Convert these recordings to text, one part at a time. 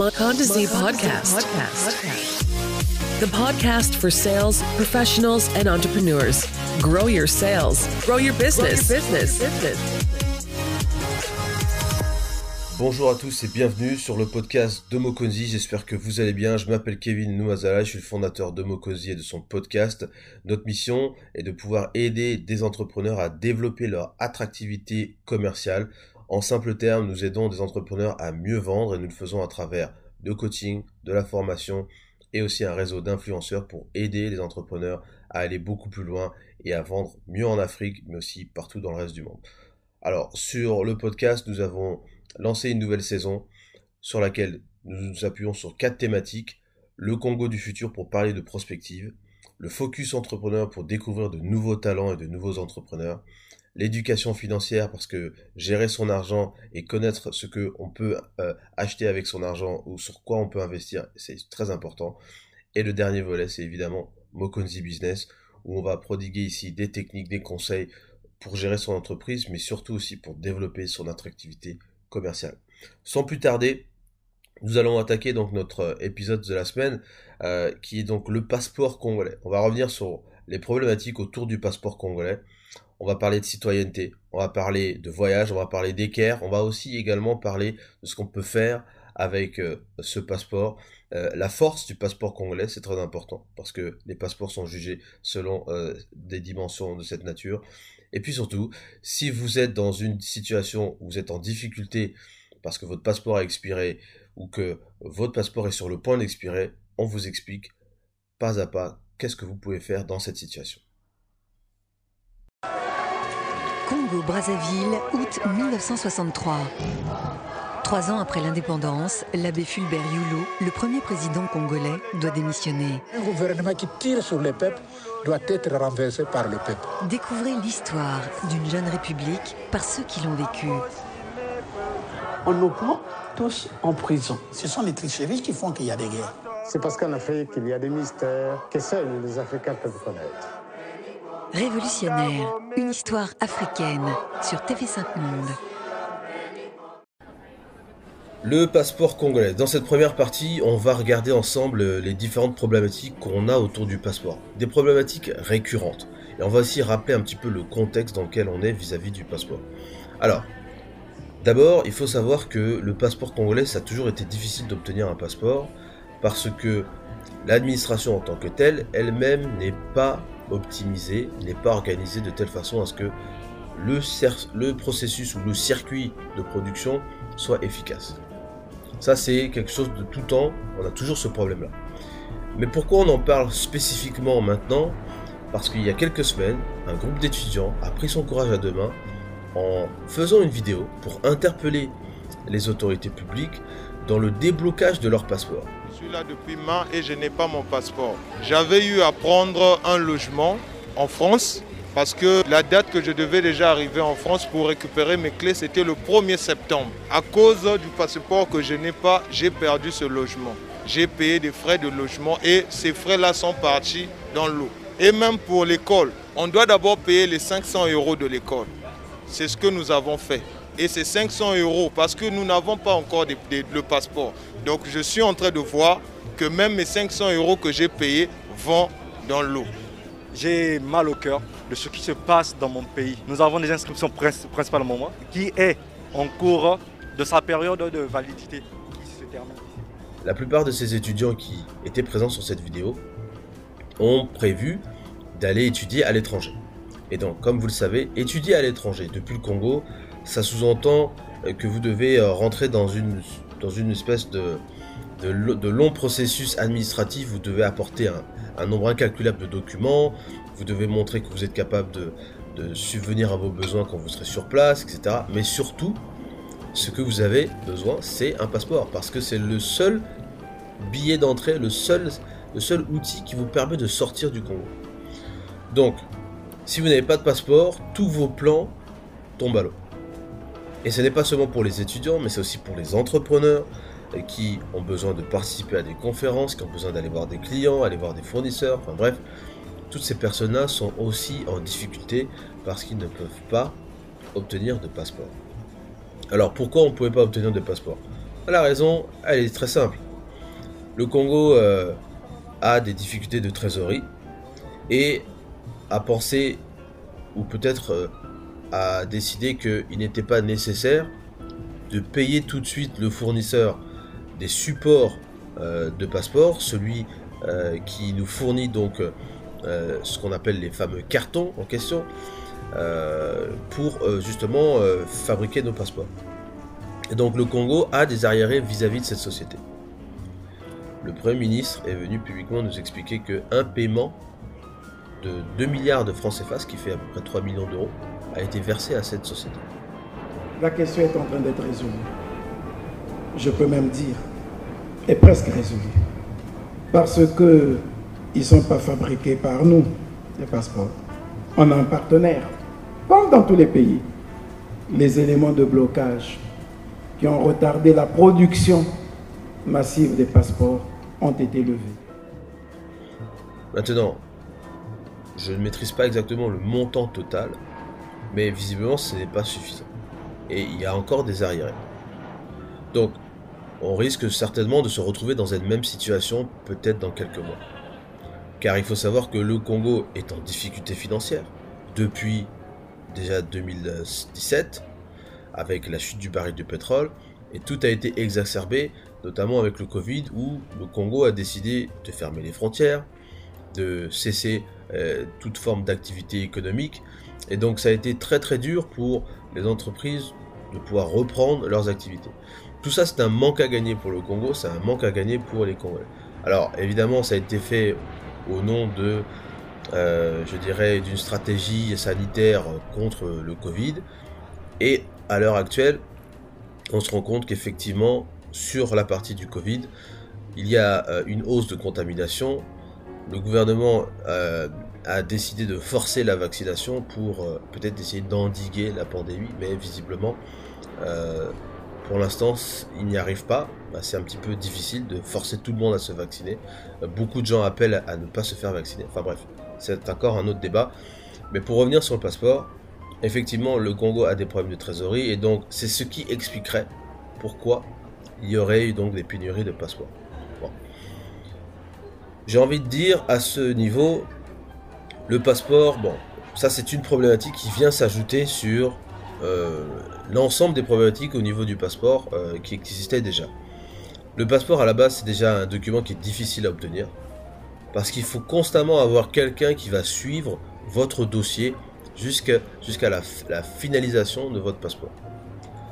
Monda Z podcast. The podcast for sales professionals and entrepreneurs. Grow your sales, grow your business. business. Bonjour à tous et bienvenue sur le podcast de Mokonzi. J'espère que vous allez bien. Je m'appelle Kevin Noumazala, je suis le fondateur de Mokonzi et de son podcast. Notre mission est de pouvoir aider des entrepreneurs à développer leur attractivité commerciale. En simple termes, nous aidons des entrepreneurs à mieux vendre et nous le faisons à travers de coaching, de la formation et aussi un réseau d'influenceurs pour aider les entrepreneurs à aller beaucoup plus loin et à vendre mieux en Afrique, mais aussi partout dans le reste du monde. Alors, sur le podcast, nous avons lancer une nouvelle saison sur laquelle nous nous appuyons sur quatre thématiques. Le Congo du futur pour parler de prospective, le focus entrepreneur pour découvrir de nouveaux talents et de nouveaux entrepreneurs, l'éducation financière parce que gérer son argent et connaître ce que on peut euh, acheter avec son argent ou sur quoi on peut investir, c'est très important. Et le dernier volet, c'est évidemment Mokonzi Business où on va prodiguer ici des techniques, des conseils pour gérer son entreprise, mais surtout aussi pour développer son attractivité commercial. Sans plus tarder, nous allons attaquer donc notre euh, épisode de la semaine, euh, qui est donc le passeport congolais. On va revenir sur les problématiques autour du passeport congolais. On va parler de citoyenneté, on va parler de voyage, on va parler d'équerre, on va aussi également parler de ce qu'on peut faire avec euh, ce passeport. la force du passeport congolais, c'est très important, parce que les passeports sont jugés selon des dimensions de cette nature. Et puis surtout, si vous êtes dans une situation où vous êtes en difficulté parce que votre passeport a expiré ou que votre passeport est sur le point d'expirer, on vous explique pas à pas qu'est-ce que vous pouvez faire dans cette situation. Congo-Brazzaville, août 1963. Trois ans après l'indépendance, l'abbé Fulbert Youlou, le premier président congolais, doit démissionner. Un gouvernement qui tire sur le peuple doit être renversé par le peuple. Découvrez l'histoire d'une jeune république par ceux qui l'ont vécue. On nous prend tous en prison. Ce sont les tricheries qui font qu'il y a des guerres. C'est parce qu'en Afrique, il y a des mystères que seuls les Africains peuvent connaître. Révolutionnaire, une histoire africaine sur TV5 Monde. Le passeport congolais. Dans cette première partie, on va regarder ensemble les différentes problématiques qu'on a autour du passeport. Des problématiques récurrentes. Et on va aussi rappeler un petit peu le contexte dans lequel on est vis-à-vis du passeport. Alors, d'abord, il faut savoir que le passeport congolais, ça a toujours été difficile d'obtenir un passeport parce que l'administration en tant que telle, elle-même n'est pas optimisée, n'est pas organisée de telle façon à ce que le, le processus ou le circuit de production soit efficace. Ça, c'est quelque chose de tout temps. On a toujours ce problème-là. Mais pourquoi on en parle spécifiquement maintenant? Parce qu'il y a quelques semaines, un groupe d'étudiants a pris son courage à deux mains en faisant une vidéo pour interpeller les autorités publiques dans le déblocage de leur passeport. Je suis là depuis mars et je n'ai pas mon passeport. J'avais eu à prendre un logement en France parce que la date que je devais déjà arriver en France pour récupérer mes clés, c'était le 1er septembre. À cause du passeport que je n'ai pas, j'ai perdu ce logement. J'ai payé des frais de logement et ces frais-là sont partis dans l'eau. Et même pour l'école, on doit d'abord payer les 500 euros de l'école. C'est ce que nous avons fait. Et c'est 500 euros parce que nous n'avons pas encore le passeport. Donc je suis en train de voir que même mes 500 euros que j'ai payés vont dans l'eau. J'ai mal au cœur de ce qui se passe dans mon pays. Nous avons des inscriptions principalement qui est en cours de sa période de validité qui se termine. La plupart de ces étudiants qui étaient présents sur cette vidéo ont prévu d'aller étudier à l'étranger. Et donc, comme vous le savez, étudier à l'étranger depuis le Congo, ça sous-entend que vous devez euh, rentrer dans une, dans une espèce de, de, long processus administratif. Vous devez apporter un, un nombre incalculable de documents, vous devez montrer que vous êtes capable de, subvenir à vos besoins quand vous serez sur place, etc. Mais surtout, ce que vous avez besoin, c'est un passeport, parce que c'est le seul billet d'entrée, le seul, le seul outil qui vous permet de sortir du Congo. Donc, si vous n'avez pas de passeport, tous vos plans tombent à l'eau. Et ce n'est pas seulement pour les étudiants, mais c'est aussi pour les entrepreneurs, qui ont besoin de participer à des conférences, qui ont besoin d'aller voir des clients, aller voir des fournisseurs, enfin bref, toutes ces personnes-là sont aussi en difficulté parce qu'ils ne peuvent pas obtenir de passeport. Alors pourquoi on ne pouvait pas obtenir de passeport? La raison, elle est très simple. Le Congo euh, a des difficultés de trésorerie et a pensé, ou peut-être euh, a décidé qu'il n'était pas nécessaire de payer tout de suite le fournisseur des supports euh, de passeport, celui qui nous fournit donc ce qu'on appelle les fameux cartons en question, pour justement fabriquer nos passeports. Et donc le Congo a des arriérés vis-à-vis de cette société. Le Premier ministre est venu publiquement nous expliquer qu'un paiement de 2 milliards de francs CFA, ce qui fait à peu près 3 millions d'euros, a été versé à cette société. La question est en train d'être résolue. Je peux même dire, est presque résolue. Parce qu'ils ne sont pas fabriqués par nous, les passeports. On a un partenaire, comme dans tous les pays. Les éléments de blocage qui ont retardé la production massive des passeports ont été levés. Maintenant, je ne maîtrise pas exactement le montant total, mais visiblement ce n'est pas suffisant. Et il y a encore des arriérés. Donc, on risque certainement de se retrouver dans cette même situation peut-être dans quelques mois. Car il faut savoir que le Congo est en difficulté financière depuis déjà 2017 avec la chute du baril de pétrole, et tout a été exacerbé, notamment avec le Covid, où le Congo a décidé de fermer les frontières, de cesser euh, toute forme d'activité économique, et donc ça a été très très dur pour les entreprises de pouvoir reprendre leurs activités. Tout ça, c'est un manque à gagner pour le Congo, c'est un manque à gagner pour les Congolais. Alors, évidemment, ça a été fait au nom de, euh, je dirais, d'une stratégie sanitaire contre le Covid. Et à l'heure actuelle, on se rend compte qu'effectivement, sur la partie du Covid, il y a euh, une hausse de contamination. Le gouvernement euh, a décidé de forcer la vaccination pour euh, peut-être essayer d'endiguer la pandémie, mais visiblement, pour l'instant, il n'y arrive pas. Bah, c'est un petit peu difficile de forcer tout le monde à se vacciner. beaucoup de gens appellent à ne pas se faire vacciner. Enfin bref, c'est encore un autre débat. Mais pour revenir sur le passeport, effectivement, le Congo a des problèmes de trésorerie et donc c'est ce qui expliquerait pourquoi il y aurait eu donc des pénuries de passeports. J'ai envie de dire à ce niveau, le passeport, bon, ça c'est une problématique qui vient s'ajouter sur euh, l'ensemble des problématiques au niveau du passeport euh, qui existaient déjà. Le passeport à la base c'est déjà un document qui est difficile à obtenir parce qu'il faut constamment avoir quelqu'un qui va suivre votre dossier jusqu'à la, finalisation de votre passeport.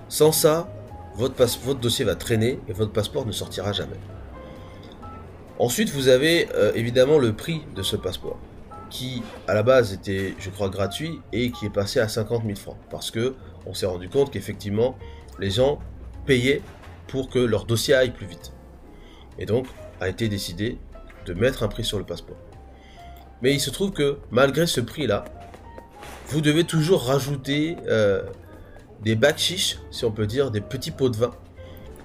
Sans ça, votre, votre, dossier va traîner et votre passeport ne sortira jamais. Ensuite, vous avez euh, évidemment le prix de ce passeport, qui à la base était, je crois, gratuit et qui est passé à 50 000 francs, parce que on s'est rendu compte qu'effectivement, les gens payaient pour que leur dossier aille plus vite. Et donc, a été décidé de mettre un prix sur le passeport. Mais il se trouve que malgré ce prix-là, vous devez toujours rajouter euh, des bacs chiches, si on peut dire, des petits pots de vin,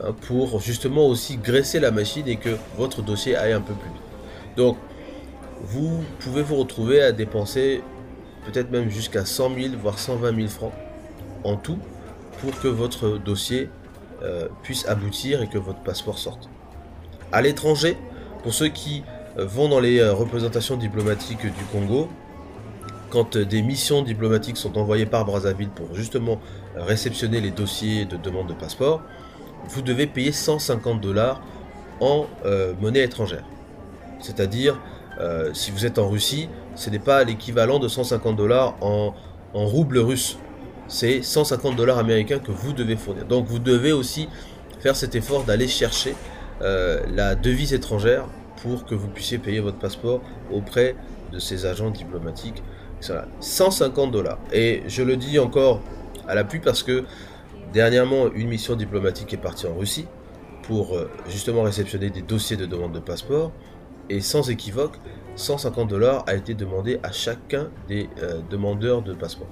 hein, pour justement aussi graisser la machine et que votre dossier aille un peu plus vite. Donc, vous pouvez vous retrouver à dépenser peut-être même jusqu'à 100 000, voire 120 000 francs en tout pour que votre dossier euh, puisse aboutir et que votre passeport sorte. À l'étranger, pour ceux qui euh, vont dans les représentations diplomatiques du Congo, quand des missions diplomatiques sont envoyées par Brazzaville pour justement réceptionner les dossiers de demande de passeport, vous devez payer 150 dollars en euh, monnaie étrangère. C'est-à-dire, euh, si vous êtes en Russie, ce n'est pas l'équivalent de 150 dollars en, en rouble russe. C'est 150 dollars américains que vous devez fournir. Donc vous devez aussi faire cet effort d'aller chercher euh, la devise étrangère pour que vous puissiez payer votre passeport auprès de ces agents diplomatiques 150 dollars. Et je le dis encore à l'appui parce que dernièrement, une mission diplomatique est partie en Russie pour euh, justement réceptionner des dossiers de demande de passeport. Et sans équivoque, 150 dollars a été demandé à chacun des euh, demandeurs de passeport.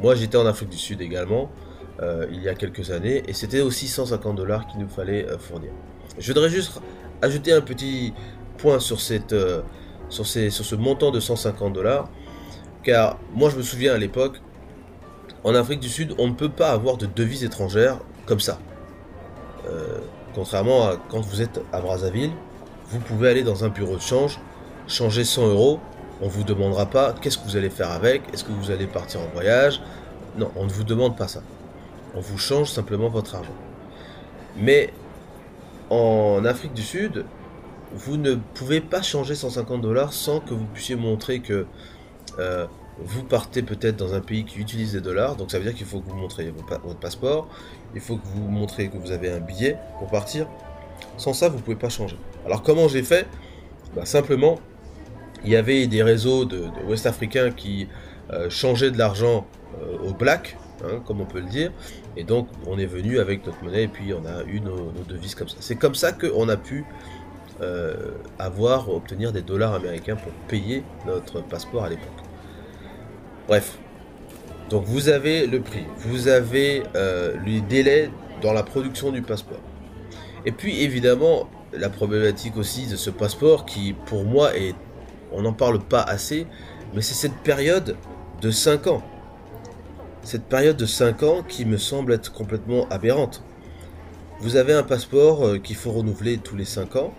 Moi, j'étais en Afrique du Sud également, euh, il y a quelques années, et c'était aussi 150 dollars qu'il nous fallait fournir. Je voudrais juste ajouter un petit point sur, cette, sur, ces, sur ce montant de 150 dollars. Car moi je me souviens à l'époque, en Afrique du Sud, on ne peut pas avoir de devise étrangère comme ça. euh, contrairement à quand vous êtes à Brazzaville, vous pouvez aller dans un bureau de change, changer 100 euros, on ne vous demandera pas qu'est-ce que vous allez faire avec, est-ce que vous allez partir en voyage. Non, on ne vous demande pas ça. On vous change simplement votre argent. Mais en Afrique du Sud, vous ne pouvez pas changer 150 dollars sans que vous puissiez montrer que euh, vous partez peut-être dans un pays qui utilise des dollars. Donc ça veut dire qu'il faut que vous montriez votre passeport, il faut que vous montrez que vous avez un billet pour partir. Sans ça, vous ne pouvez pas changer. Alors comment j'ai fait? Bah, Simplement, il y avait des réseaux de, de Ouest-Africains qui euh, changeaient de l'argent euh, au black, hein, comme on peut le dire. Et donc, on est venu avec notre monnaie et puis on a eu nos, devises comme ça. C'est comme ça qu'on a pu euh, avoir, obtenir des dollars américains pour payer notre passeport à l'époque. Bref. Donc, vous avez le prix, vous avez les délais dans la production du passeport. Et puis, évidemment, la problématique aussi de ce passeport qui, pour moi, est on n'en parle pas assez, mais c'est cette période de 5 ans. Cette période de 5 ans qui me semble être complètement aberrante. Vous avez un passeport euh, qu'il faut renouveler tous les 5 ans,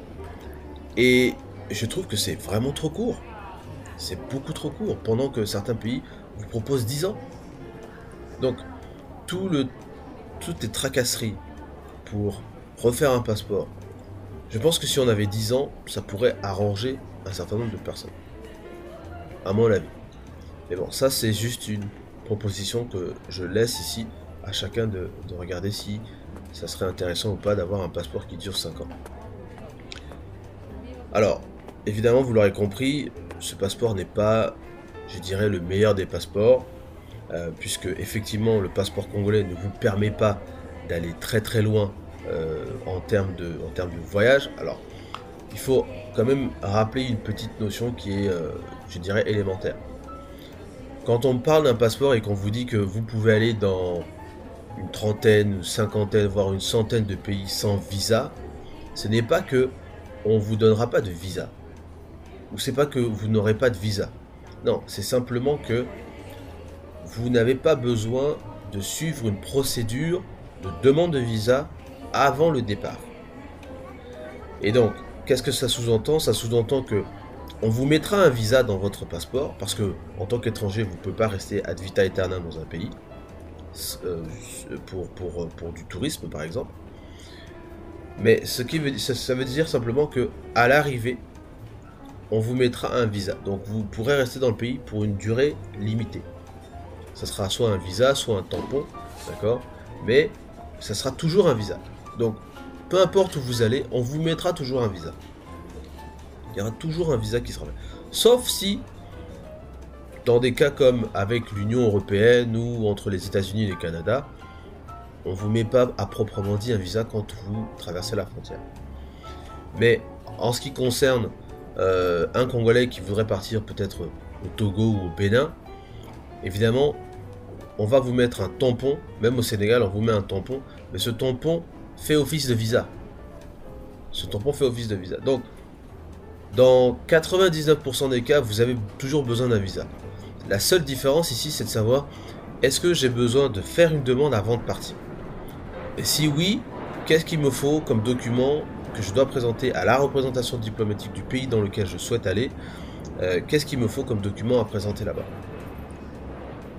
et je trouve que c'est vraiment trop court. C'est beaucoup trop court, pendant que certains pays vous proposent 10 ans. Donc, tout le, toutes les tracasseries pour refaire un passeport, je pense que si on avait 10 ans, ça pourrait arranger un certain nombre de personnes. À mon avis. Mais bon, ça c'est juste une proposition que je laisse ici à chacun de, regarder si ça serait intéressant ou pas d'avoir un passeport qui dure 5 ans. Alors, évidemment, vous l'aurez compris, ce passeport n'est pas, je dirais, le meilleur des passeports, euh, puisque effectivement le passeport congolais ne vous permet pas d'aller très très loin euh, en, termes de, en termes de voyage. Alors, il faut quand même rappeler une petite notion qui est, euh, je dirais, élémentaire. Quand on parle d'un passeport et qu'on vous dit que vous pouvez aller dans une trentaine, une cinquantaine, voire une centaine de pays sans visa, ce n'est pas que on vous donnera pas de visa. Ou c'est pas que vous n'aurez pas de visa. Non, c'est simplement que vous n'avez pas besoin de suivre une procédure de demande de visa avant le départ. Et donc, Qu'est-ce que ça sous-entend? Ça sous-entend que on vous mettra un visa dans votre passeport parce que en tant qu'étranger, vous ne pouvez pas rester ad vita aeternam dans un pays euh, pour, pour, pour, du tourisme par exemple. Mais ce qui ça veut dire simplement que à l'arrivée, on vous mettra un visa. Donc vous pourrez rester dans le pays pour une durée limitée. Ça sera soit un visa, soit un tampon, d'accord? Mais ça sera toujours un visa. Donc peu importe où vous allez, on vous mettra toujours un visa. Il y aura toujours un visa qui sera. Sauf si, dans des cas comme avec l'Union Européenne ou entre les États-Unis et le Canada, on ne vous met pas à proprement dit un visa quand vous traversez la frontière. Mais en ce qui concerne euh, un Congolais qui voudrait partir peut-être au Togo ou au Bénin, évidemment, on va vous mettre un tampon, même au Sénégal, on vous met un tampon, mais ce tampon, fait office de visa. Ce tampon fait office de visa. Donc, dans 99% des cas, vous avez toujours besoin d'un visa. La seule différence ici, c'est de savoir est-ce que j'ai besoin de faire une demande avant de partir? Et si oui, qu'est-ce qu'il me faut comme document que je dois présenter à la représentation diplomatique du pays dans lequel je souhaite aller? Euh, Qu'est-ce qu'il me faut comme document à présenter là-bas?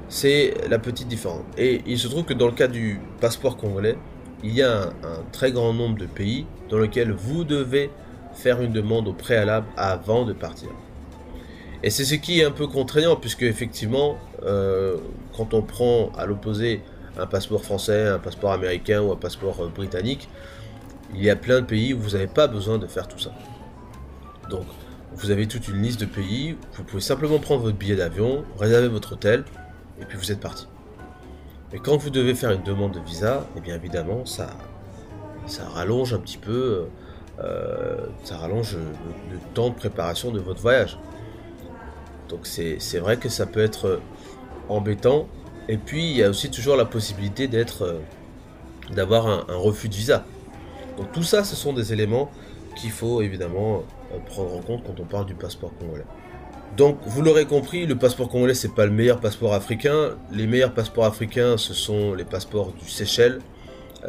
C'est la petite différence. Et il se trouve que dans le cas du passeport congolais, il y a un, très grand nombre de pays dans lesquels vous devez faire une demande au préalable avant de partir. Et c'est ce qui est un peu contraignant, puisque effectivement, euh, quand on prend à l'opposé un passeport français, un passeport américain ou un passeport euh, britannique, il y a plein de pays où vous n'avez pas besoin de faire tout ça. Donc, vous avez toute une liste de pays, vous pouvez simplement prendre votre billet d'avion, réserver votre hôtel, et puis vous êtes parti. Mais quand vous devez faire une demande de visa, et eh bien évidemment, ça, ça rallonge un petit peu, euh, ça rallonge le, temps de préparation de votre voyage. Donc c'est vrai que ça peut être embêtant. Et puis il y a aussi toujours la possibilité d'être, euh, d'avoir un, un, refus de visa. Donc tout ça, ce sont des éléments qu'il faut évidemment euh, prendre en compte quand on parle du passeport congolais. Donc, vous l'aurez compris, le passeport congolais, c'est pas le meilleur passeport africain. Les meilleurs passeports africains, ce sont les passeports du Seychelles,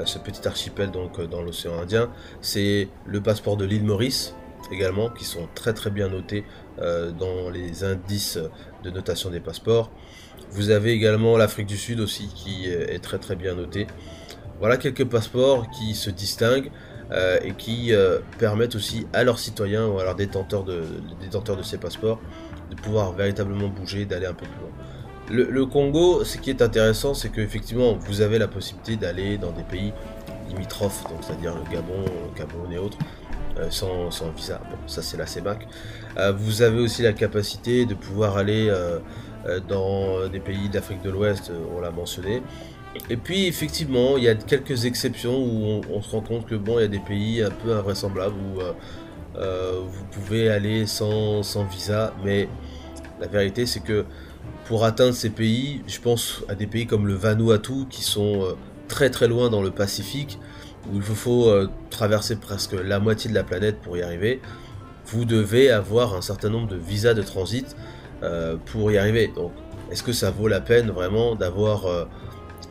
ce petit archipel donc dans l'océan Indien. C'est le passeport de l'île Maurice également, qui sont très très bien notés dans les indices de notation des passeports. Vous avez également l'Afrique du Sud aussi qui est très très bien noté. Voilà quelques passeports qui se distinguent euh, et qui euh, permettent aussi à leurs citoyens ou à leurs détenteurs de, détenteurs de ces passeports de pouvoir véritablement bouger, d'aller un peu plus loin. Le, Congo, ce qui est intéressant, c'est qu'effectivement, vous avez la possibilité d'aller dans des pays limitrophes, donc c'est-à-dire le Gabon, le Cameroun et autres, euh, sans, sans, visa. Bon, ça c'est la CEMAC. vous avez aussi la capacité de pouvoir aller euh, dans des pays d'Afrique de l'Ouest, euh, on l'a mentionné. Et puis effectivement, il y a quelques exceptions où on, se rend compte que bon, il y a des pays un peu invraisemblables où euh, vous pouvez aller sans, visa, mais la vérité c'est que pour atteindre ces pays, je pense à des pays comme le Vanuatu qui sont très très loin dans le Pacifique, où il vous faut traverser presque la moitié de la planète pour y arriver. Vous devez avoir un certain nombre de visas de transit euh, pour y arriver. Donc, est-ce que ça vaut la peine vraiment d'avoir euh,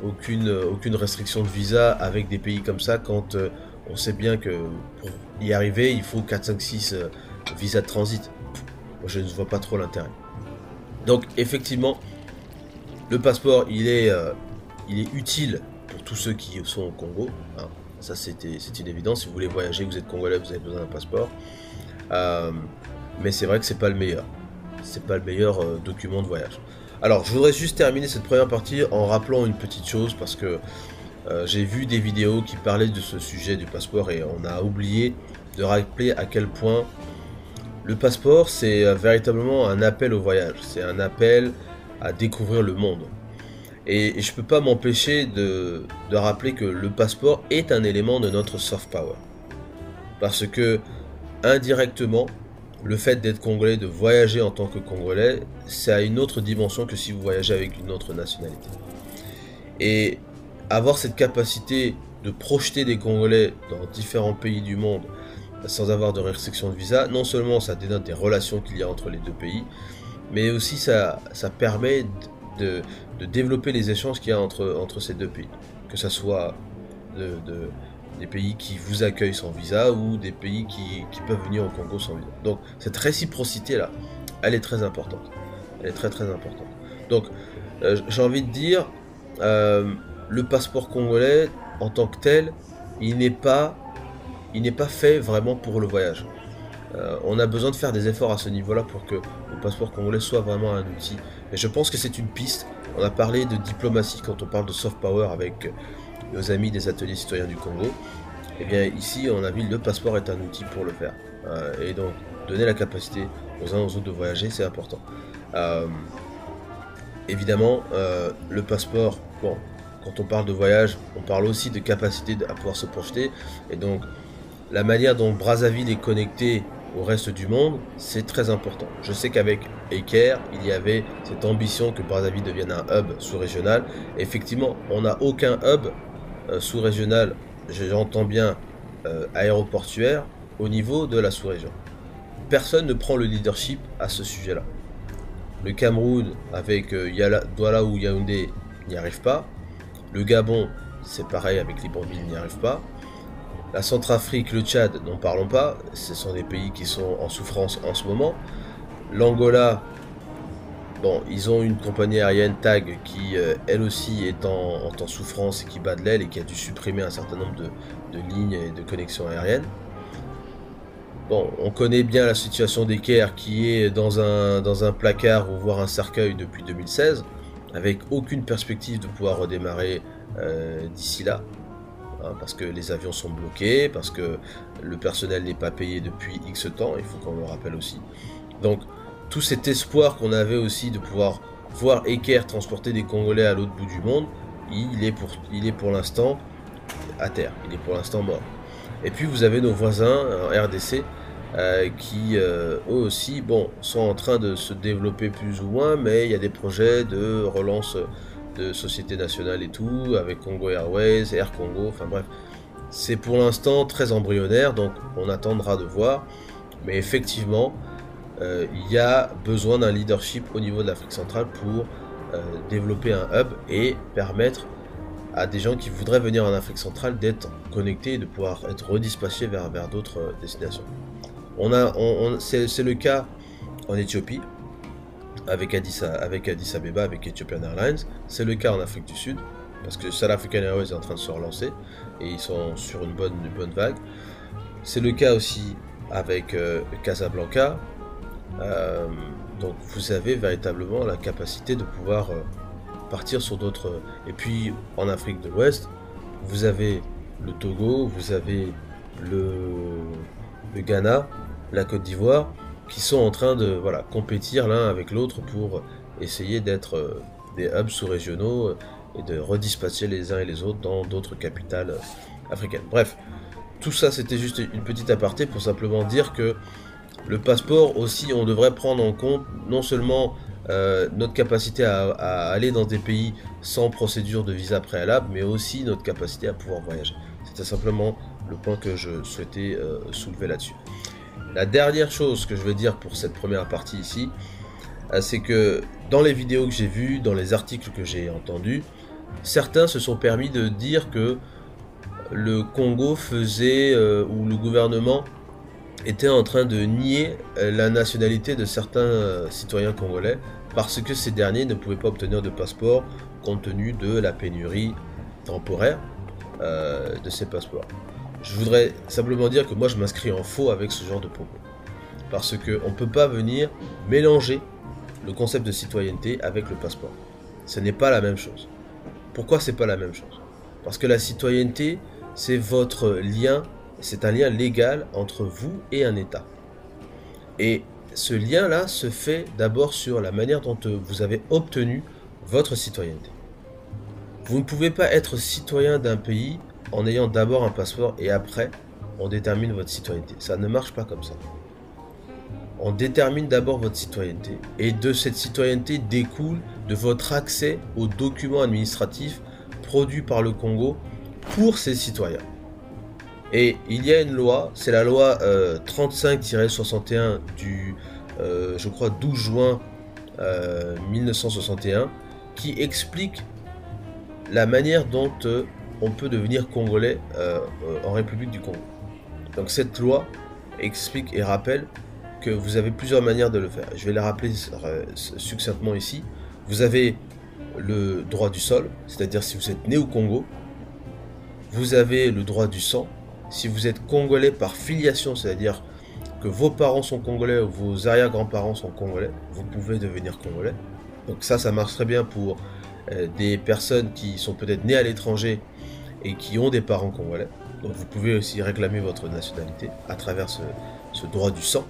aucune, aucune restriction de visa avec des pays comme ça quand euh, on sait bien que pour y arriver, il faut 4, 5, 6 visas de transit Moi, je ne vois pas trop l'intérêt. Donc, effectivement, le passeport, il est, il est utile pour tous ceux qui sont au Congo. Hein. Ça, c'est une évidence. Si vous voulez voyager, vous êtes congolais, vous avez besoin d'un passeport. mais c'est vrai que c'est pas le meilleur c'est pas le meilleur euh, document de voyage. Alors, je voudrais juste terminer cette première partie en rappelant une petite chose parce que euh, j'ai vu des vidéos qui parlaient de ce sujet du passeport et on a oublié de rappeler à quel point le passeport c'est euh, véritablement un appel au voyage, c'est un appel à découvrir le monde. Et, je je peux pas m'empêcher de, de rappeler que le passeport est un élément de notre soft power. Parce que indirectement, le fait d'être congolais, de voyager en tant que congolais, c'est à une autre dimension que si vous voyagez avec une autre nationalité. Et avoir cette capacité de projeter des Congolais dans différents pays du monde sans avoir de restriction de visa, non seulement ça dénote des relations qu'il y a entre les deux pays, mais aussi ça, ça permet de, développer les échanges qu'il y a entre, entre ces deux pays. Que ce soit de, des pays qui vous accueillent sans visa ou des pays qui, peuvent venir au Congo sans visa. Donc cette réciprocité-là, elle est très importante. Elle est très très importante. Donc euh, j'ai envie de dire, euh, le passeport congolais en tant que tel, il n'est pas, il n'est pas fait vraiment pour le voyage. Euh, on a besoin de faire des efforts à ce niveau-là pour que le passeport congolais soit vraiment un outil. Mais je pense que c'est une piste. On a parlé de diplomatie quand on parle de soft power avec nos amis des ateliers citoyens du Congo, et eh bien ici on a vu le passeport est un outil pour le faire. Euh, et donc donner la capacité aux uns aux autres de voyager, c'est important. Euh, évidemment, euh, le passeport, bon, quand on parle de voyage, on parle aussi de capacité à pouvoir se projeter. Et donc la manière dont Brazzaville est connecté au reste du monde, c'est très important. Je sais qu'avec Eker, il y avait cette ambition que Brazzaville devienne un hub sous-régional. Effectivement, on n'a aucun hub euh, sous-régional, j'entends bien euh, aéroportuaire, au niveau de la sous-région. Personne ne prend le leadership à ce sujet-là. Le Cameroun, avec euh, Douala ou Yaoundé, n'y arrive pas. Le Gabon, c'est pareil avec Libreville, n'y arrive pas. La Centrafrique, le Tchad, n'en parlons pas, ce sont des pays qui sont en souffrance en ce moment. L'Angola, ils ont une compagnie aérienne TAG qui, euh, elle aussi, est en, souffrance et qui bat de l'aile et qui a dû supprimer un certain nombre de, lignes et de connexions aériennes. Bon, on connaît bien la situation d'Eker qui est dans un, dans un placard ou voire un cercueil depuis 2016, avec aucune perspective de pouvoir redémarrer euh, d'ici là. Hein, parce que les avions sont bloqués, parce que le personnel n'est pas payé depuis X temps, il faut qu'on le rappelle aussi. Donc, tout cet espoir qu'on avait aussi de pouvoir voir Eker transporter des Congolais à l'autre bout du monde, il est pour, il est pour l'instant à terre, il est pour l'instant mort. Et puis vous avez nos voisins en RDC euh, qui euh, eux aussi bon, sont en train de se développer plus ou moins, mais il y a des projets de relance de sociétés nationales et tout, avec Congo Airways, Air Congo, enfin bref. C'est pour l'instant très embryonnaire, donc on attendra de voir. Mais effectivement, euh, il y a besoin d'un leadership au niveau de l'Afrique centrale pour développer un hub et permettre à des gens qui voudraient venir en Afrique centrale d'être connectés et de pouvoir être redispatchés vers, d'autres destinations. On a, c'est le cas en Éthiopie, avec Addis, avec Addis Abeba, avec Ethiopian Airlines. C'est le cas en Afrique du Sud, parce que South African Airways est en train de se relancer et ils sont sur une bonne, une bonne vague. C'est le cas aussi avec euh, Casablanca. Euh, donc vous avez véritablement la capacité de pouvoir euh, partir sur d'autres. Et puis en Afrique de l'Ouest, vous avez le Togo, vous avez le Ghana, la Côte d'Ivoire, qui sont en train de voilà, compétir l'un avec l'autre pour essayer d'être des hubs sous-régionaux et de redispatcher les uns et les autres dans d'autres capitales africaines. Bref, tout ça c'était juste une petite aparté pour simplement dire que le passeport aussi on devrait prendre en compte non seulement euh, notre capacité à, aller dans des pays sans procédure de visa préalable, mais aussi notre capacité à pouvoir voyager. C'était simplement le point que je souhaitais euh, soulever là-dessus. La dernière chose que je vais dire pour cette première partie ici, euh, c'est que dans les vidéos que j'ai vues, dans les articles que j'ai entendus, certains se sont permis de dire que le Congo faisait, euh, ou le gouvernement était en train de nier euh, la nationalité de certains citoyens congolais parce que ces derniers ne pouvaient pas obtenir de passeport compte tenu de la pénurie temporaire de ces passeports. Je voudrais simplement dire que moi je m'inscris en faux avec ce genre de propos. Parce qu'on ne peut pas venir mélanger le concept de citoyenneté avec le passeport. Ce n'est pas la même chose. Pourquoi c'est pas la même chose? Parce que la citoyenneté, c'est votre lien, c'est un lien légal entre vous et un État. Et ce lien-là se fait d'abord sur la manière dont euh, vous avez obtenu votre citoyenneté. Vous ne pouvez pas être citoyen d'un pays en ayant d'abord un passeport et après on détermine votre citoyenneté. Ça ne marche pas comme ça. On détermine d'abord votre citoyenneté et de cette citoyenneté découle de votre accès aux documents administratifs produits par le Congo pour ses citoyens. Et il y a une loi, c'est la loi 35-61 euh, du, euh, je crois, 12 juin 1961, euh, qui explique la manière dont on peut devenir congolais en République du Congo. Donc cette loi explique et rappelle que vous avez plusieurs manières de le faire. Je vais les rappeler succinctement ici. Vous avez le droit du sol, c'est-à-dire si vous êtes né au Congo, vous avez le droit du sang. Si vous êtes congolais par filiation, c'est-à-dire que vos parents sont congolais ou vos arrière-grands-parents sont congolais, vous pouvez devenir congolais. Donc ça, ça marche très bien pour euh, des personnes qui sont peut-être nées à l'étranger et qui ont des parents congolais. Donc vous pouvez aussi réclamer votre nationalité à travers ce, droit du sang.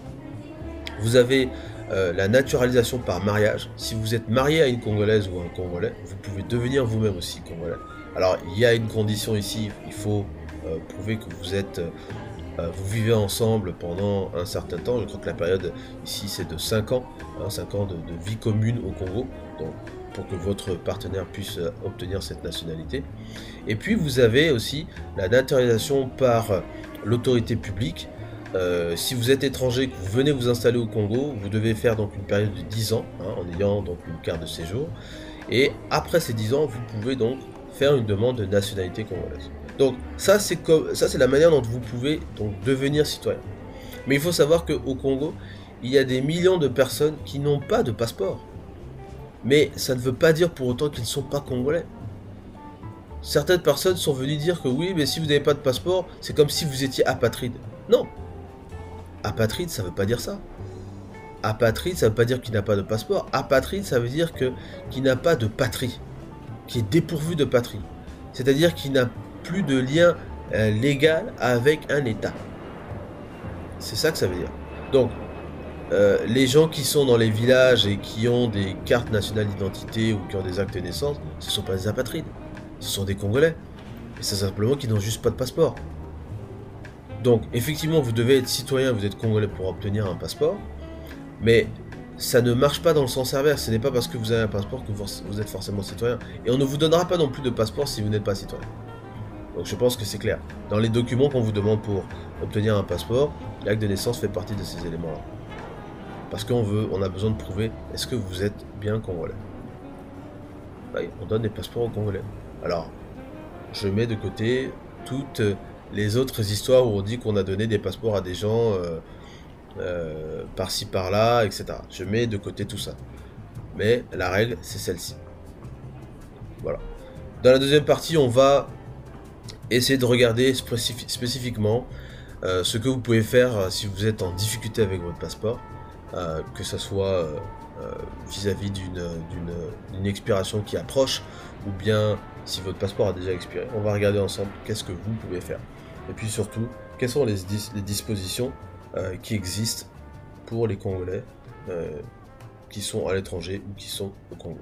Vous avez euh, la naturalisation par mariage. Si vous êtes marié à une Congolaise ou un Congolais, vous pouvez devenir vous-même aussi Congolais. Alors il y a une condition ici, il faut euh, prouver que vous êtes, euh, vous vivez ensemble pendant un certain temps. Je crois que la période ici c'est de 5 ans, 5 hein, ans de, vie commune au Congo. Donc pour que votre partenaire puisse obtenir cette nationalité. Et puis vous avez aussi la naturalisation par l'autorité publique euh, si vous êtes étranger, que vous venez vous installer au Congo, vous devez faire donc une période de 10 ans, hein, en ayant donc une carte de séjour. Et après ces 10 ans, vous pouvez donc faire une demande de nationalité congolaise. Donc ça c'est comme ça c'est la manière dont vous pouvez donc devenir citoyen. Mais il faut savoir qu'au Congo, il y a des millions de personnes qui n'ont pas de passeport. Mais ça ne veut pas dire pour autant qu'ils ne sont pas congolais. Certaines personnes sont venues dire que oui, mais si vous n'avez pas de passeport, c'est comme si vous étiez apatride. Non, Apatride, ça veut pas dire ça. Apatride, ça veut pas dire qu'il n'a pas de passeport. Apatride, ça veut dire que qu'il n'a pas de patrie, qui est dépourvu de patrie. C'est-à-dire qu'il n'a plus de lien euh, légal avec un État. C'est ça que ça veut dire. Donc, euh, les gens qui sont dans les villages et qui ont des cartes nationales d'identité ou qui ont des actes de naissance, ce ne sont pas des apatrides. Ce sont des Congolais. Et c'est simplement qu'ils n'ont juste pas de passeport. Donc, effectivement, vous devez être citoyen, vous êtes congolais pour obtenir un passeport, mais ça ne marche pas dans le sens inverse. Ce n'est pas parce que vous avez un passeport que vous êtes forcément citoyen. Et on ne vous donnera pas non plus de passeport si vous n'êtes pas citoyen. Donc je pense que c'est clair. Dans les documents qu'on vous demande pour obtenir un passeport, l'acte de naissance fait partie de ces éléments-là. Parce qu'on veut, on a besoin de prouver est-ce que vous êtes bien congolais? on donne des passeports aux Congolais. Alors, je mets de côté toutes les autres histoires où on dit qu'on a donné des passeports à des gens euh, euh, par-ci par-là, etc. Je mets de côté tout ça. Mais la règle, c'est celle-ci. Voilà. Dans la deuxième partie, on va essayer de regarder spécifiquement euh, ce que vous pouvez faire si vous êtes en difficulté avec votre passeport, que ce soit vis-à-vis d'une expiration qui approche ou bien si votre passeport a déjà expiré. On va regarder ensemble qu'est-ce que vous pouvez faire. Et puis surtout, quelles sont les, dispositions euh, qui existent pour les Congolais euh, qui sont à l'étranger ou qui sont au Congo.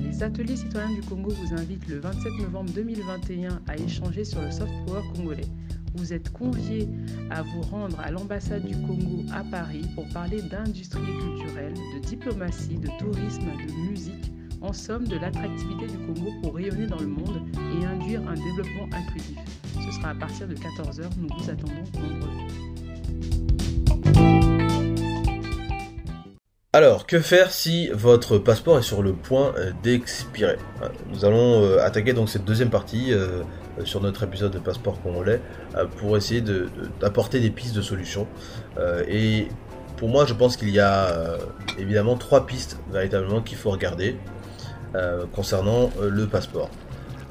Les ateliers citoyens du Congo vous invitent le 27 novembre 2021 à échanger sur le soft power congolais. Vous êtes conviés à vous rendre à l'ambassade du Congo à Paris pour parler d'industrie culturelle, de diplomatie, de tourisme, de musique, en somme de l'attractivité du Congo pour rayonner dans le monde et induire un développement inclusif. Ce sera à partir de 14h, nous vous attendons nombreux. Alors, que faire si votre passeport est sur le point euh, d'expirer? Nous allons euh, attaquer donc cette deuxième partie euh, sur notre épisode de passeport congolais pour essayer d'apporter des pistes de solutions. et pour moi, je pense qu'il y a évidemment trois pistes véritablement qu'il faut regarder concernant le passeport.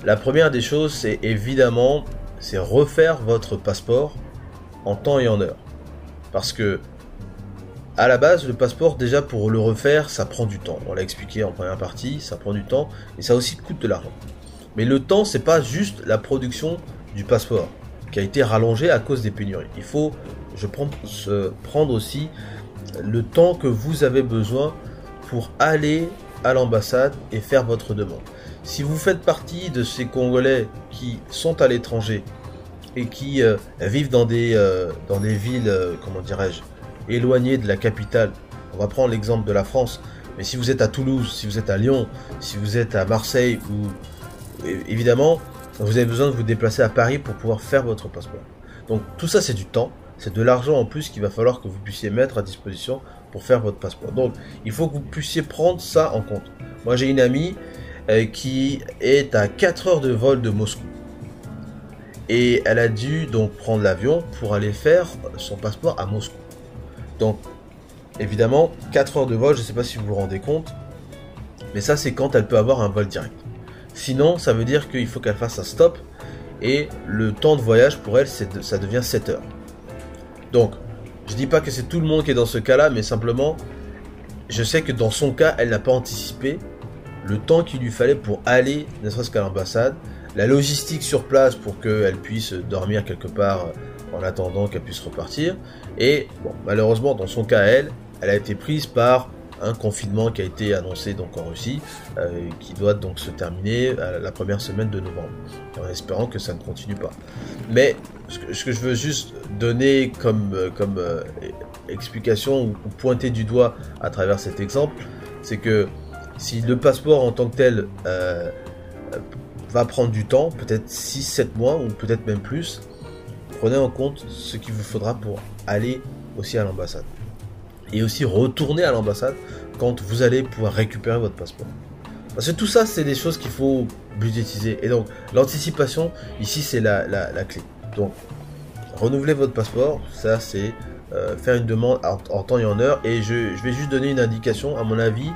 La première des choses, c'est évidemment, c'est refaire votre passeport en temps et en heure. Parce que à la base, le passeport, déjà pour le refaire, ça prend du temps. On l'a expliqué en première partie, ça prend du temps et ça aussi coûte de l'argent. Mais le temps, c'est pas juste la production du passeport qui a été rallongé à cause des pénuries. Il faut, je prends, prendre aussi le temps que vous avez besoin pour aller à l'ambassade et faire votre demande. Si vous faites partie de ces Congolais qui sont à l'étranger et qui euh, vivent dans des, euh, dans des villes, euh, comment dirais-je, éloigné de la capitale, on va prendre l'exemple de la France, mais si vous êtes à Toulouse, si vous êtes à Lyon, si vous êtes à Marseille, évidemment, vous avez besoin de vous déplacer à Paris pour pouvoir faire votre passeport. Donc tout ça c'est du temps, c'est de l'argent en plus qu'il va falloir que vous puissiez mettre à disposition pour faire votre passeport. Donc il faut que vous puissiez prendre ça en compte. Moi j'ai une amie euh, qui est à 4 heures de vol de Moscou. Et elle a dû donc prendre l'avion pour aller faire son passeport à Moscou. Donc, évidemment, 4 heures de vol, je ne sais pas si vous vous rendez compte, mais ça, c'est quand elle peut avoir un vol direct. Sinon, ça veut dire qu'il faut qu'elle fasse un stop, et le temps de voyage pour elle, ça devient 7 heures. Donc, je dis pas que c'est tout le monde qui est dans ce cas-là, mais simplement, je sais que dans son cas, elle n'a pas anticipé le temps qu'il lui fallait pour aller, ne serait-ce qu'à l'ambassade, la logistique sur place pour qu'elle puisse dormir quelque part en attendant qu'elle puisse repartir. Et malheureusement, dans son cas, elle, elle a été prise par un confinement qui a été annoncé donc en Russie, euh, qui doit donc se terminer la première semaine de novembre, en espérant que ça ne continue pas. Mais ce que, je veux juste donner comme, euh, euh, explication ou, pointer du doigt à travers cet exemple, c'est que si le passeport en tant que tel va prendre du temps, peut-être 6-7 mois ou peut-être même plus, prenez en compte ce qu'il vous faudra pour aller aussi à l'ambassade. Et aussi retourner à l'ambassade quand vous allez pouvoir récupérer votre passeport. Parce que tout ça, c'est des choses qu'il faut budgétiser. Et donc, l'anticipation, ici, c'est la, clé. Donc, renouveler votre passeport, ça, c'est euh, faire une demande en, temps et en heure. Et je, je, vais juste donner une indication. À mon avis,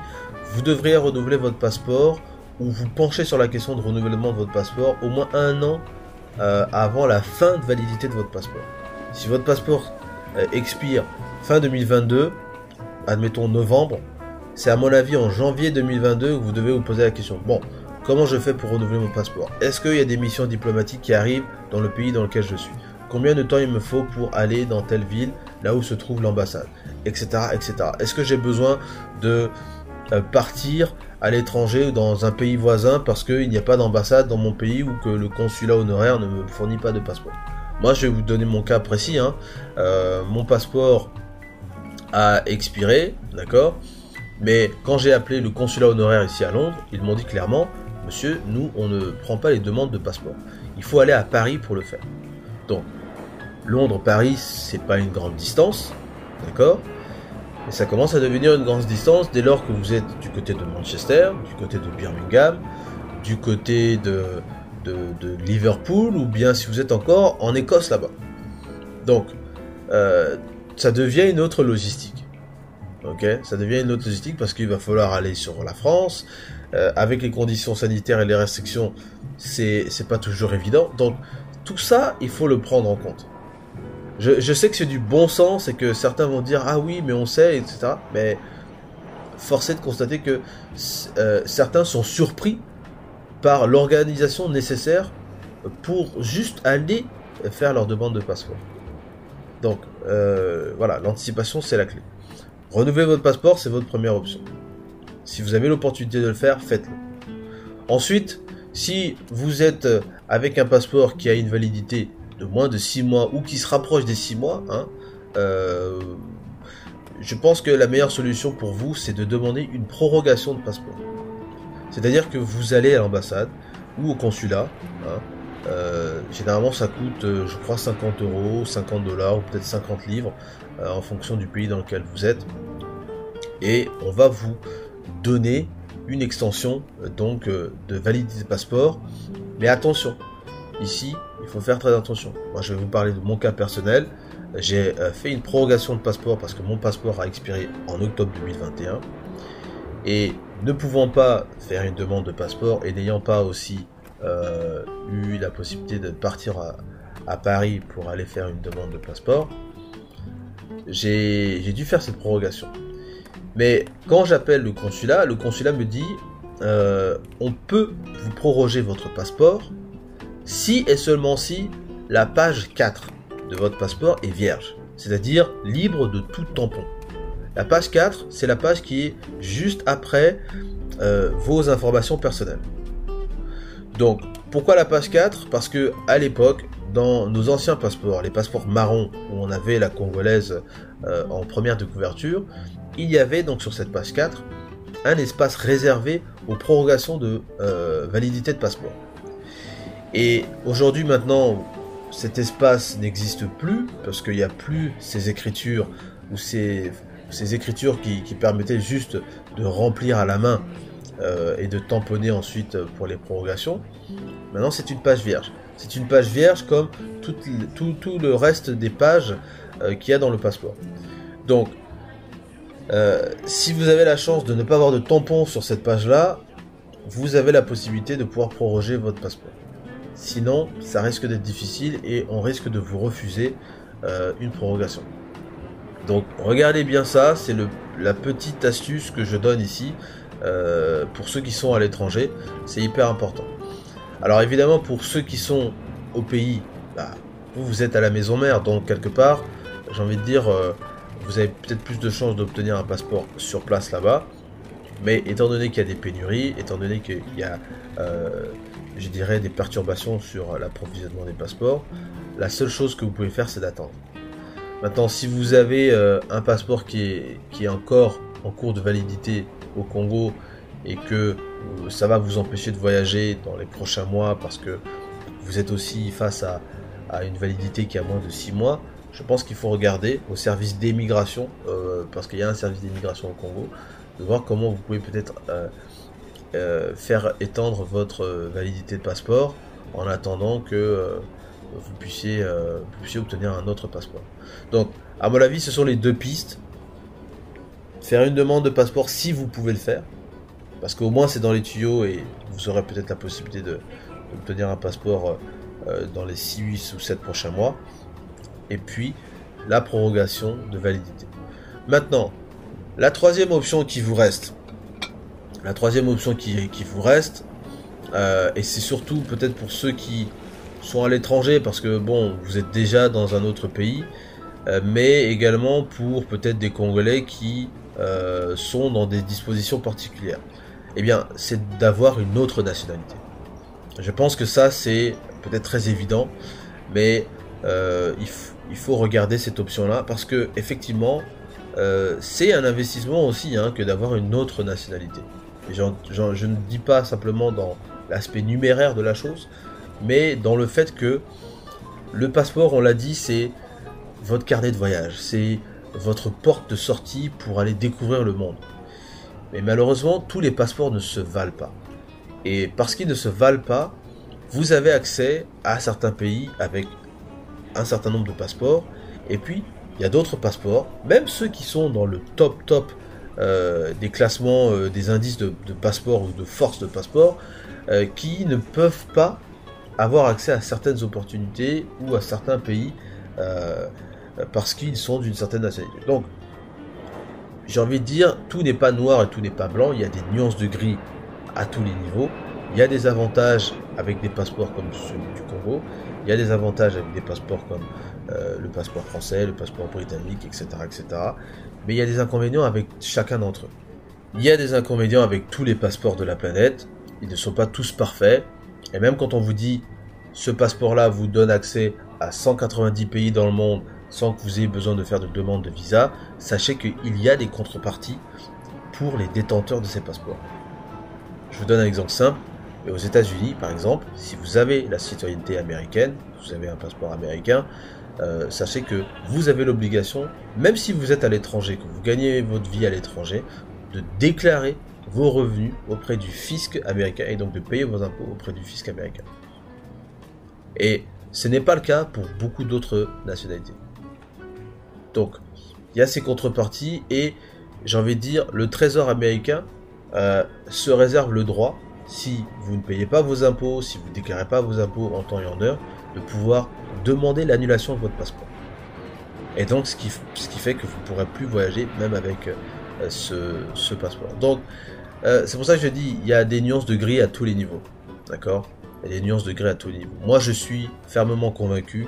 vous devriez renouveler votre passeport ou vous penchez sur la question de renouvellement de votre passeport au moins un an euh, avant la fin de validité de votre passeport. Si votre passeport euh, expire fin 2022, admettons novembre, c'est à mon avis en janvier 2022 que vous devez vous poser la question. Bon, comment je fais pour renouveler mon passeport? Est-ce qu'il y a des missions diplomatiques qui arrivent dans le pays dans lequel je suis? Combien de temps il me faut pour aller dans telle ville, là où se trouve l'ambassade, etc., etc. Est-ce que j'ai besoin de euh, partir à l'étranger ou dans un pays voisin parce qu'il n'y a pas d'ambassade dans mon pays ou que le consulat honoraire ne me fournit pas de passeport. Moi, je vais vous donner mon cas précis. Hein. Euh, mon passeport a expiré, d'accord Mais quand j'ai appelé le consulat honoraire ici à Londres, ils m'ont dit clairement, monsieur, nous, on ne prend pas les demandes de passeport. Il faut aller à Paris pour le faire. Donc, Londres-Paris, c'est pas une grande distance, d'accord Et ça commence à devenir une grande distance dès lors que vous êtes du côté de Manchester, du côté de Birmingham, du côté de, Liverpool, ou bien si vous êtes encore en Écosse là-bas. Donc, euh, ça devient une autre logistique. Ok? Ça devient une autre logistique parce qu'il va falloir aller sur la France. Euh, avec les conditions sanitaires et les restrictions, c'est pas toujours évident. Donc, tout ça, il faut le prendre en compte. Je, sais que c'est du bon sens et que certains vont dire ah oui mais on sait etc. Mais force est de constater que euh, certains sont surpris par l'organisation nécessaire pour juste aller faire leur demande de passeport. Donc euh, voilà, l'anticipation c'est la clé. Renouveler votre passeport, c'est votre première option. Si vous avez l'opportunité de le faire, faites-le. Ensuite, si vous êtes avec un passeport qui a une validité de moins de 6 mois ou qui se rapproche des 6 mois, hein, euh, je pense que la meilleure solution pour vous, c'est de demander une prorogation de passeport. C'est-à-dire que vous allez à l'ambassade ou au consulat. Hein, euh, généralement, ça coûte, euh, je crois, 50 euros, 50 dollars ou peut-être 50 livres en fonction du pays dans lequel vous êtes. Et on va vous donner une extension donc de validité de passeport. Mais attention, ici, il faut faire très attention. Moi, je vais vous parler de mon cas personnel. J'ai euh, fait une prorogation de passeport parce que mon passeport a expiré en octobre 2021. Et ne pouvant pas faire une demande de passeport et n'ayant pas aussi euh, eu la possibilité de partir à, Paris pour aller faire une demande de passeport, j'ai dû faire cette prorogation. Mais quand j'appelle le consulat, le consulat me dit euh, on peut vous proroger votre passeport si et seulement si la page 4 de votre passeport est vierge, c'est-à-dire libre de tout tampon. La page 4, c'est la page qui est juste après euh, vos informations personnelles. Donc, pourquoi la page 4 Parce que à l'époque, dans nos anciens passeports, les passeports marrons où on avait la congolaise euh, en première de couverture, il y avait donc sur cette page 4 un espace réservé aux prorogations de euh, validité de passeport. Et aujourd'hui maintenant, cet espace n'existe plus parce qu'il n'y a plus ces écritures ou ces, ces écritures qui, permettaient juste de remplir à la main euh, et de tamponner ensuite pour les prorogations. Maintenant, c'est une page vierge. C'est une page vierge comme tout, tout, le reste des pages euh, qu'il y a dans le passeport. Donc, euh, si vous avez la chance de ne pas avoir de tampon sur cette page-là, vous avez la possibilité de pouvoir proroger votre passeport. Sinon, ça risque d'être difficile et on risque de vous refuser euh, une prorogation. Donc regardez bien ça, c'est la petite astuce que je donne ici euh, pour ceux qui sont à l'étranger, c'est hyper important. Alors évidemment pour ceux qui sont au pays, bah, vous vous êtes à la maison mère, donc quelque part, j'ai envie de dire, euh, vous avez peut-être plus de chances d'obtenir un passeport sur place là-bas. Mais étant donné qu'il y a des pénuries, étant donné qu'il y a je dirais, des perturbations sur l'approvisionnement des passeports, la seule chose que vous pouvez faire, c'est d'attendre. Maintenant, si vous avez euh, un passeport qui est, qui est encore en cours de validité au Congo et que euh, ça va vous empêcher de voyager dans les prochains mois parce que vous êtes aussi face à, une validité qui a moins de 6 mois, je pense qu'il faut regarder au service d'émigration, euh, parce qu'il y a un service d'émigration au Congo, de voir comment vous pouvez peut-être euh, faire étendre votre euh, validité de passeport en attendant que euh, vous, puissiez, puissiez obtenir un autre passeport. Donc, à mon avis, ce sont les deux pistes. Faire une demande de passeport si vous pouvez le faire, parce qu'au moins c'est dans les tuyaux et vous aurez peut-être la possibilité d'obtenir un passeport dans les 6, 8 ou 7 prochains mois. Et puis, la prorogation de validité. Maintenant, la troisième option qui vous reste, la troisième option qui, vous reste, euh, et c'est surtout peut-être pour ceux qui sont à l'étranger, parce que bon, vous êtes déjà dans un autre pays, euh, mais également pour peut-être des Congolais qui euh, sont dans des dispositions particulières. Eh bien, c'est d'avoir une autre nationalité. Je pense que ça, c'est peut-être très évident, mais il, il, faut regarder cette option-là, parce que effectivement, c'est un investissement aussi hein, que d'avoir une autre nationalité je ne dis pas simplement dans, l'aspect numéraire de la chose, mais dans le fait que le passeport, on l'a dit, c'est votre carnet de voyage, c'est votre porte de sortie pour aller découvrir le monde. Mais malheureusement, tous les passeports ne se valent pas. Et parce qu'ils ne se valent pas, vous avez accès à certains pays avec un certain nombre de passeports. Et puis, il y a d'autres passeports, même ceux qui sont dans le top top euh, des classements euh, des indices de, passeport ou de force de passeport, euh, qui ne peuvent pas avoir accès à certaines opportunités ou à certains pays parce qu'ils sont d'une certaine nationalité. Donc, j'ai envie de dire, tout n'est pas noir et tout n'est pas blanc, il y a des nuances de gris à tous les niveaux. Il y a des avantages avec des passeports comme celui du Congo, il y a des avantages avec des passeports comme le passeport français, le passeport britannique, etc., etc. Mais il y a des inconvénients avec chacun d'entre eux. Il y a des inconvénients avec tous les passeports de la planète. Ils ne sont pas tous parfaits. Et même quand on vous dit ce passeport-là vous donne accès à 190 pays dans le monde sans que vous ayez besoin de faire de demande de visa, sachez qu'il y a des contreparties pour les détenteurs de ces passeports. Je vous donne un exemple simple. aux États-Unis, par exemple, si vous avez la citoyenneté américaine, vous avez un passeport américain, euh, sachez que vous avez l'obligation, même si vous êtes à l'étranger, que vous gagnez votre vie à l'étranger, de déclarer vos revenus auprès du fisc américain et donc de payer vos impôts auprès du fisc américain. Et ce n'est pas le cas pour beaucoup d'autres nationalités. Donc, il y a ces contreparties et j'ai envie de dire, le trésor américain euh, se réserve le droit, si vous ne payez pas vos impôts, si vous ne déclarez pas vos impôts en temps et en heure, de pouvoir demander l'annulation de votre passeport. Et donc, ce qui, fait que vous ne pourrez plus voyager même avec euh, ce, passeport. Donc, euh, c'est pour ça que je dis, il y a des nuances de gris à tous les niveaux. D'accord? Il y a des nuances de gris à tous les niveaux. Moi, je suis fermement convaincu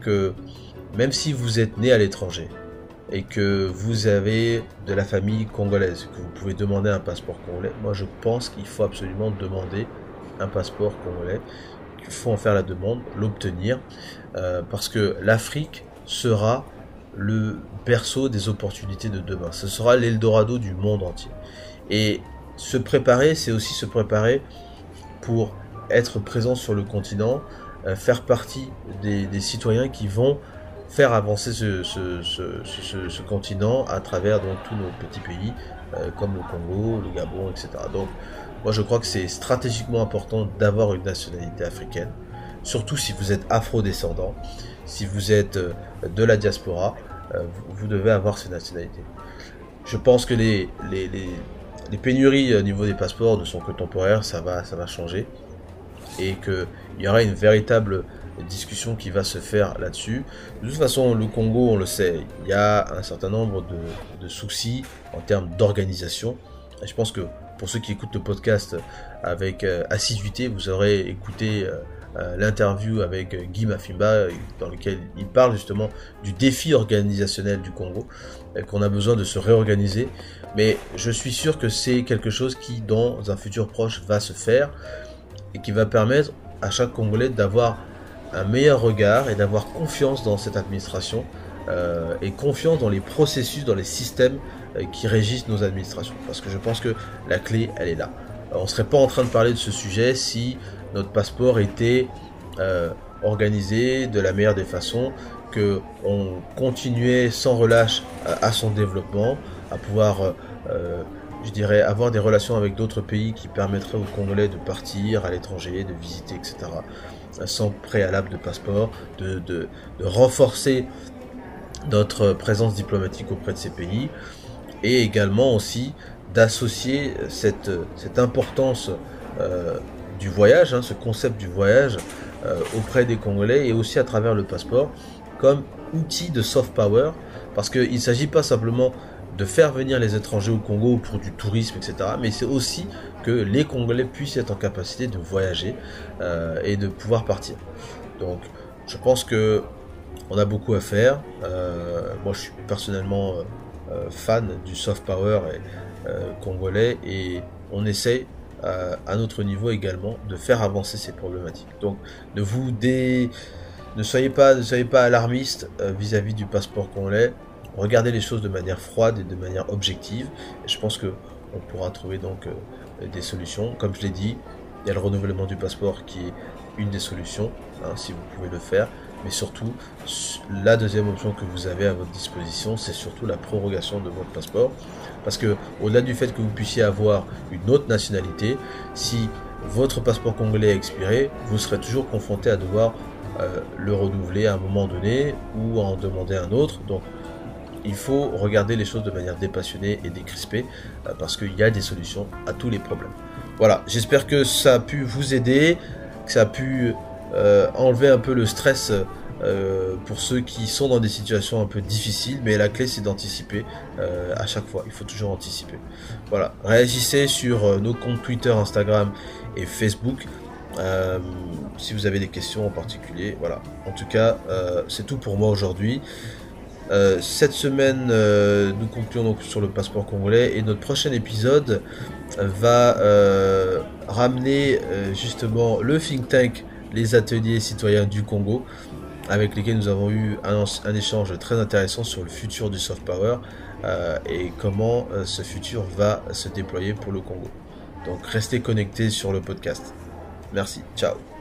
que même si vous êtes né à l'étranger et que vous avez de la famille congolaise, que vous pouvez demander un passeport congolais, moi je pense qu'il faut absolument demander un passeport congolais, qu'il faut en faire la demande, l'obtenir, euh, parce que l'Afrique sera le berceau des opportunités de demain. Ce sera l'Eldorado du monde entier. Et se préparer, c'est aussi se préparer pour être présent sur le continent, euh, faire partie des citoyens qui vont faire avancer ce, continent à travers tous nos petits pays euh, comme le Congo, le Gabon, etc. moi je crois que c'est stratégiquement important d'avoir une nationalité africaine, surtout si vous êtes afro-descendant, si vous êtes euh, de la diaspora, euh, vous, devez avoir ces nationalités. Je pense que les, les, les, pénuries au niveau des passeports ne sont que temporaires, ça va, ça va changer, et qu'il y aura une véritable discussion qui va se faire là-dessus. De toute façon, le Congo, on le sait, il y a un certain nombre de, soucis en termes d'organisation. Je pense que pour ceux qui écoutent le podcast avec euh, assiduité, vous aurez écouté euh, euh, l'interview avec Guy Mafimba dans lequel il parle justement du défi organisationnel du Congo, qu'on a besoin de se réorganiser. Mais je suis sûr que c'est quelque chose qui, dans un futur proche, va se faire et qui va permettre à chaque Congolais d'avoir un meilleur regard et d'avoir confiance dans cette administration euh, et confiance dans les processus, dans les systèmes euh, qui régissent nos administrations. Parce que je pense que la clé, elle est là. on ne serait pas en train de parler de ce sujet si notre passeport était euh, organisé de la meilleure des façons, que on continuait sans relâche à, son développement, à pouvoir je dirais, avoir des relations avec d'autres pays qui permettraient aux Congolais de partir à l'étranger, de visiter, etc sans préalable de passeport, de, renforcer notre présence diplomatique auprès de ces pays et également aussi d'associer cette, cette importance euh, du voyage, hein, ce concept du voyage euh, auprès des Congolais et aussi à travers le passeport comme outil de soft power parce qu'il ne s'agit pas simplement de faire venir les étrangers au Congo pour du tourisme, etc. Mais c'est aussi que les Congolais puissent être en capacité de voyager euh, et de pouvoir partir. Donc, je pense que on a beaucoup à faire. Moi, je suis personnellement fan du soft power congolais et on essaie à notre niveau également de faire avancer ces problématiques. Donc, ne vous dé... ne soyez pas, ne soyez pas alarmiste vis-à-vis -vis du passeport congolais regarder les choses de manière froide et de manière objective. Je pense que on pourra trouver donc euh, des solutions. Comme je l'ai dit, Il y a le renouvellement du passeport qui est une des solutions, hein, si vous pouvez le faire. Mais surtout, la deuxième option que vous avez à votre disposition, c'est surtout la prorogation de votre passeport. Parce que, au-delà du fait que vous puissiez avoir une autre nationalité, si votre passeport congolais est expiré, vous serez toujours confronté à devoir euh, le renouveler à un moment donné ou en demander un autre. Donc, il faut regarder les choses de manière dépassionnée et décrispée euh, parce qu'il y a des solutions à tous les problèmes. Voilà, j'espère que ça a pu vous aider, que ça a pu enlever un peu le stress euh, pour ceux qui sont dans des situations un peu difficiles, mais la clé c'est d'anticiper à chaque fois, il faut toujours anticiper. Voilà, réagissez sur nos comptes Twitter, Instagram et Facebook. si vous avez des questions en particulier, voilà. En tout cas, c'est tout pour moi aujourd'hui. Euh, cette semaine, euh, nous concluons donc sur le passeport congolais et notre prochain épisode va euh, ramener justement le think tank, les ateliers citoyens du Congo, avec lesquels nous avons eu un, échange très intéressant sur le futur du soft power et comment ce futur va se déployer pour le Congo. Donc restez connectés sur le podcast. Merci, ciao.